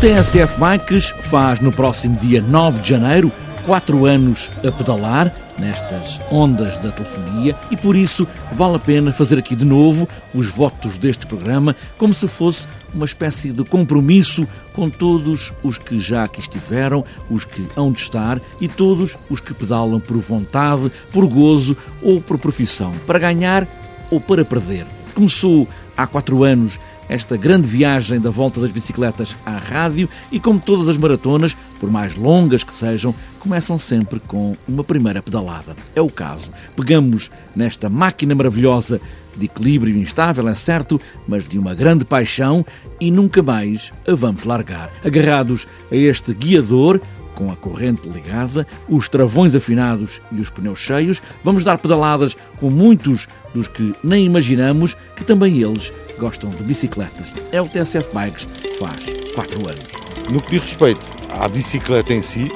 TSF Bikes faz no próximo dia 9 de janeiro quatro anos a pedalar nestas ondas da telefonia e por isso vale a pena fazer aqui de novo os votos deste programa como se fosse uma espécie de compromisso com todos os que já aqui estiveram, os que hão de estar e todos os que pedalam por vontade, por gozo ou por profissão, para ganhar ou para perder. Começou há quatro anos esta grande viagem da volta das bicicletas à rádio e, como todas as maratonas, por mais longas que sejam, começam sempre com uma primeira pedalada. É o caso. Pegamos nesta máquina maravilhosa de equilíbrio instável, é certo, mas de uma grande paixão e nunca mais a vamos largar. Agarrados a este guiador, com a corrente ligada, os travões afinados e os pneus cheios, vamos dar pedaladas com muitos dos que nem imaginamos que também eles gostam de bicicletas. É o TSF Bikes, faz 4 anos. No que diz respeito à bicicleta em si,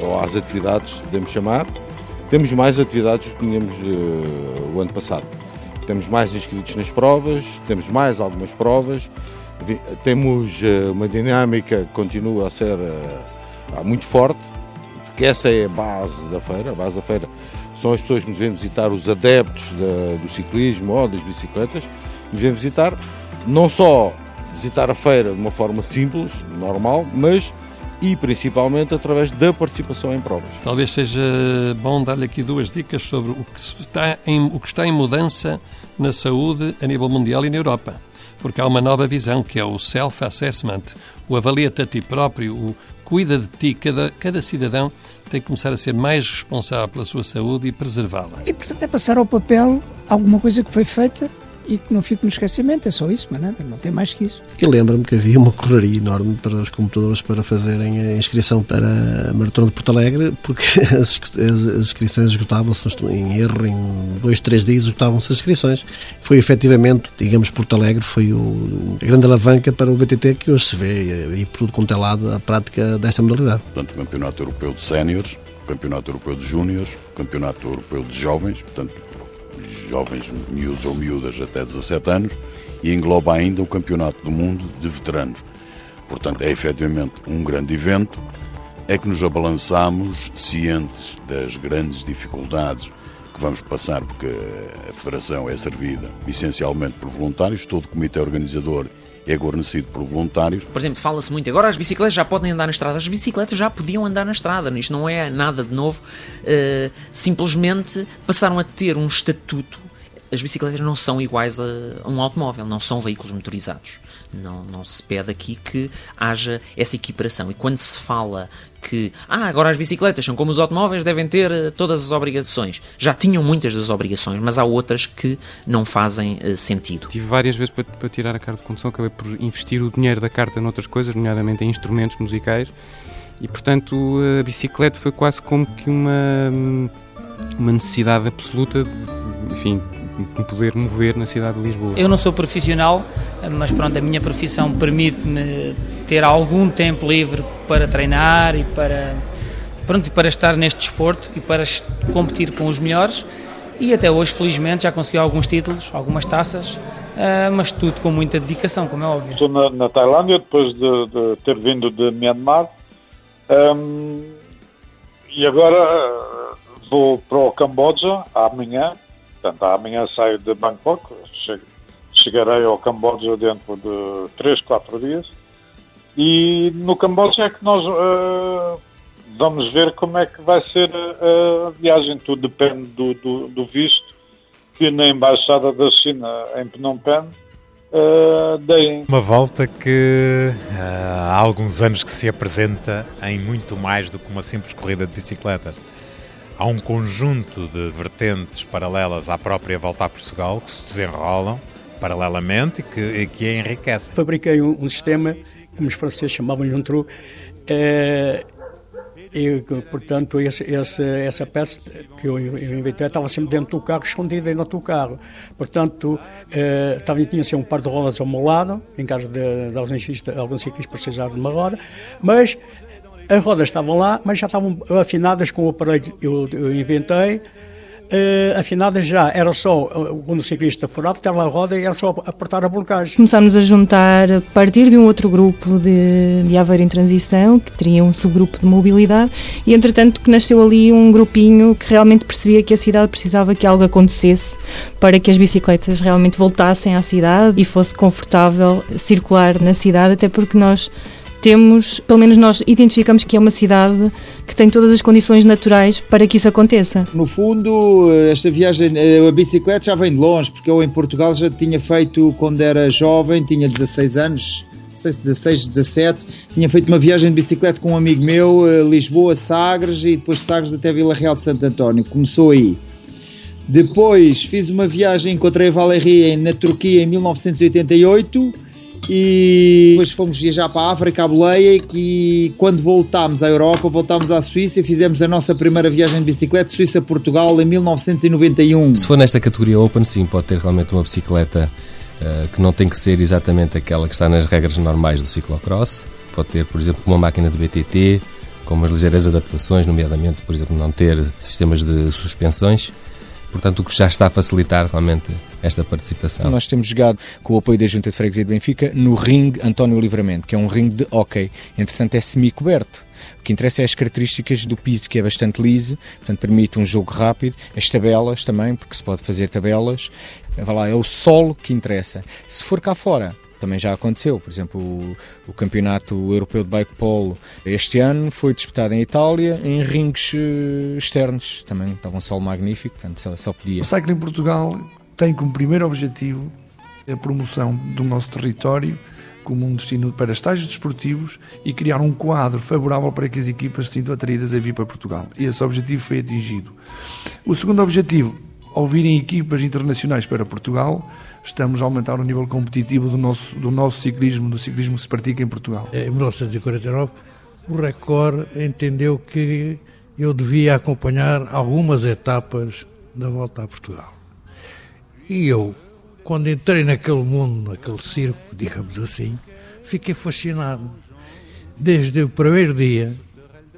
ou às atividades, podemos chamar, temos mais atividades do que tínhamos uh, o ano passado. Temos mais inscritos nas provas, temos mais algumas provas, temos uh, uma dinâmica que continua a ser uh, muito forte, porque essa é a base da feira. A base da feira são as pessoas que nos vêm visitar, os adeptos do ciclismo ou das bicicletas, nos vêm visitar, não só visitar a feira de uma forma simples, normal, mas e principalmente através da participação em provas. Talvez seja bom dar-lhe aqui duas dicas sobre o que, está em, o que está em mudança na saúde a nível mundial e na Europa. Porque há uma nova visão que é o self-assessment, o avalia-te a ti próprio, o cuida de ti. Cada, cada cidadão tem que começar a ser mais responsável pela sua saúde e preservá-la. E, portanto, é passar ao papel alguma coisa que foi feita e que não fique no esquecimento, é só isso, mas nada, não tem mais que isso. E lembro-me que havia uma correria enorme para os computadores para fazerem a inscrição para a Maratona de Porto Alegre, porque as, as, as inscrições esgotavam-se em erro, em dois, três dias esgotavam-se as inscrições. Foi efetivamente, digamos, Porto Alegre foi o, a grande alavanca para o BTT que hoje se vê e por tudo quanto é lado a prática desta modalidade. Portanto, o Campeonato Europeu de Séniores, o Campeonato Europeu de Júniores, o Campeonato Europeu de Jovens, portanto, jovens miúdos ou miúdas até 17 anos e engloba ainda o Campeonato do Mundo de Veteranos. Portanto, é efetivamente um grande evento, é que nos abalançamos cientes das grandes dificuldades que vamos passar, porque a Federação é servida essencialmente por voluntários, todo o comitê organizador é guarnecido por voluntários. Por exemplo, fala-se muito agora as bicicletas já podem andar na estrada. As bicicletas já podiam andar na estrada, isto não é nada de novo. Uh, simplesmente passaram a ter um estatuto. As bicicletas não são iguais a, a um automóvel, não são veículos motorizados. Não, não se pede aqui que haja essa equiparação. E quando se fala que ah, agora as bicicletas são como os automóveis, devem ter uh, todas as obrigações. Já tinham muitas das obrigações, mas há outras que não fazem uh, sentido. Tive várias vezes para, para, tirar a carta de condução, acabei por investir o dinheiro da carta noutras coisas, nomeadamente em instrumentos musicais, e portanto a bicicleta foi quase como que uma, uma necessidade absoluta, de, enfim, me poder mover na cidade de Lisboa. Eu não sou profissional, mas pronto, a minha profissão permite-me ter algum tempo livre para treinar e para pronto, para estar neste desporto e para competir com os melhores. E até hoje, felizmente, já consegui alguns títulos, algumas taças, uh, mas tudo com muita dedicação, como é óbvio. Estou na, na Tailândia, depois de, de, ter vindo de Myanmar, um, e agora vou para o Camboja amanhã, Portanto, amanhã saio de Bangkok, chegarei ao Camboja dentro de 3, 4 dias. E no Camboja é que nós uh, vamos ver como é que vai ser a viagem. Tudo depende do, do, do visto que na Embaixada da China em Phnom Penh uh, deem. Uma volta que uh, há alguns anos que se apresenta em muito mais do que uma simples corrida de bicicletas há um conjunto de vertentes paralelas à própria volta a Portugal que se desenrolam paralelamente e que, e que a enriquecem. Fabriquei um, um, sistema, como os franceses chamavam-lhe um trou, é, e, portanto, esse, esse, essa peça que eu, eu, inventei estava sempre dentro do carro, escondida dentro do carro. Portanto, eh, tinha assim, um par de rodas ao meu lado, em caso de, de alguns ciclistas precisarem de uma roda, mas as rodas estavam lá, mas já estavam afinadas com o aparelho que eu, eu inventei. Uh, afinada já era só, quando o ciclista furava, estava a roda e era só apertar a blocagem. Começámos a juntar a partir de um outro grupo de, de Aveiro em Transição, que teria um subgrupo de mobilidade, e entretanto que nasceu ali um grupinho que realmente percebia que a cidade precisava que algo acontecesse para que as bicicletas realmente voltassem à cidade e fosse confortável circular na cidade, até porque nós temos, pelo menos nós identificamos que é uma cidade que tem todas as condições naturais para que isso aconteça. No fundo, esta viagem, eh, a bicicleta já vem de longe, porque eu em Portugal já tinha feito quando era jovem, tinha 16 anos, 16, 17, tinha feito uma viagem de bicicleta com um amigo meu, eh, Lisboa, Sagres e depois Sagres até Vila Real de Santo António. Começou aí. Depois fiz uma viagem, encontrei a Valérie na Turquia em 1988 e depois fomos viajar para a África, a Boleia, e quando voltámos à Europa, voltámos à Suíça e fizemos a nossa primeira viagem de bicicleta Suíça-Portugal em 1991. Se for nesta categoria Open, sim, pode ter realmente uma bicicleta uh, que não tem que ser exatamente aquela que está nas regras normais do ciclocross. Pode ter, por exemplo, uma máquina de BTT, com umas ligeiras adaptações, nomeadamente, por exemplo, não ter sistemas de suspensões portanto, o que já está a facilitar realmente esta participação. Nós temos jogado com o apoio da Junta de Freguesia de Benfica no ringue António Livramento, que é um ringue de hockey, entretanto é semi-coberto. O que interessa é as características do piso, que é bastante liso, portanto permite um jogo rápido, as tabelas também, porque se pode fazer tabelas. Vai lá, é o solo que interessa. Se for cá fora, também já aconteceu. Por exemplo, o, o Campeonato Europeu de Bike Polo este ano foi disputado em Itália em rings uh, externos. Também estava um sol magnífico, portanto só, só podia. O Cycling Portugal tem como primeiro objetivo a promoção do nosso território como um destino para estágios desportivos e criar um quadro favorável para que as equipas se sintam atraídas a vir para Portugal. Esse objetivo foi atingido. O segundo objetivo, ao virem equipas internacionais para Portugal, estamos a aumentar o nível competitivo do nosso, do nosso ciclismo, do ciclismo que se pratica em Portugal. Em 1949, o Record entendeu que eu devia acompanhar algumas etapas da volta a Portugal. E eu, quando entrei naquele mundo, naquele circo, digamos assim, fiquei fascinado. Desde o primeiro dia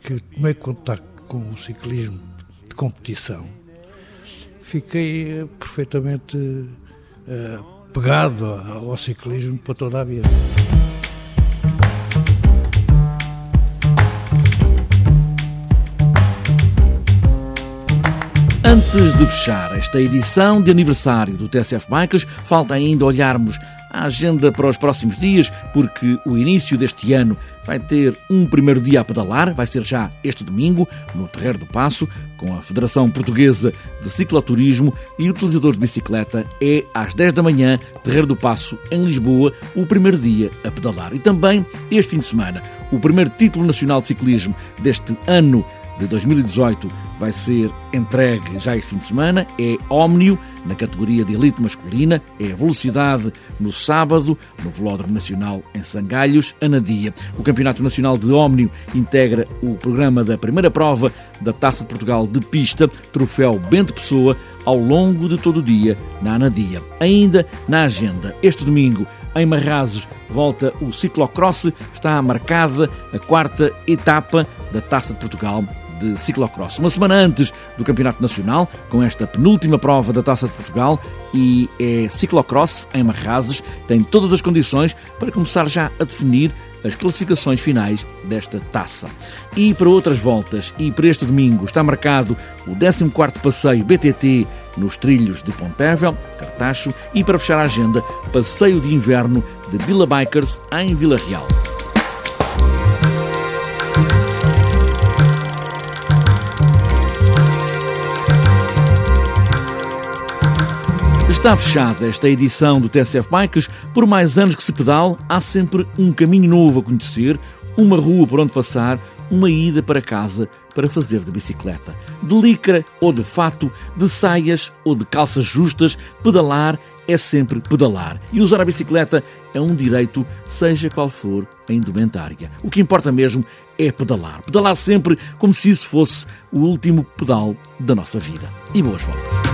que tomei contato com o ciclismo de competição, fiquei perfeitamente uh, pegado ao ciclismo para toda a vida. Antes de fechar esta edição de aniversário do TSF Bikers, falta ainda olharmos a agenda para os próximos dias, porque o início deste ano vai ter um primeiro dia a pedalar, vai ser já este domingo, no Terreiro do Passo, com a Federação Portuguesa de Cicloturismo e utilizadores de bicicleta. É às 10 da manhã, Terreiro do Passo, em Lisboa, o primeiro dia a pedalar. E também, este fim de semana, o primeiro título nacional de ciclismo deste ano de 2018 vai ser entregue já este fim de semana. É Ómnio, na categoria de elite masculina. É Velocidade no sábado, no Velódromo Nacional em Sangalhos, Anadia. O Campeonato Nacional de Ómnio integra o programa da primeira prova da Taça de Portugal de Pista, Troféu Bento Pessoa, ao longo de todo o dia na Anadia. Ainda na agenda, este domingo, em Marrazes, volta o ciclocross, está marcada a quarta etapa da Taça de Portugal de ciclocross. Uma semana antes do Campeonato Nacional, com esta penúltima prova da Taça de Portugal, e é ciclocross em Marrazes, tem todas as condições para começar já a definir as classificações finais desta taça. E para outras voltas, e para este domingo, está marcado o 14º Passeio BTT nos trilhos de Pontevel, Cartacho, e para fechar a agenda, Passeio de Inverno de Vila Bikers em Vila Real. Está fechada esta edição do TSF Bikes. Por mais anos que se pedal, há sempre um caminho novo a conhecer, uma rua por onde passar, uma ida para casa para fazer de bicicleta. De licra ou de fato, de saias ou de calças justas, pedalar é sempre pedalar. E usar a bicicleta é um direito, seja qual for a indumentária. O que importa mesmo é pedalar. Pedalar sempre como se isso fosse o último pedal da nossa vida. E boas voltas.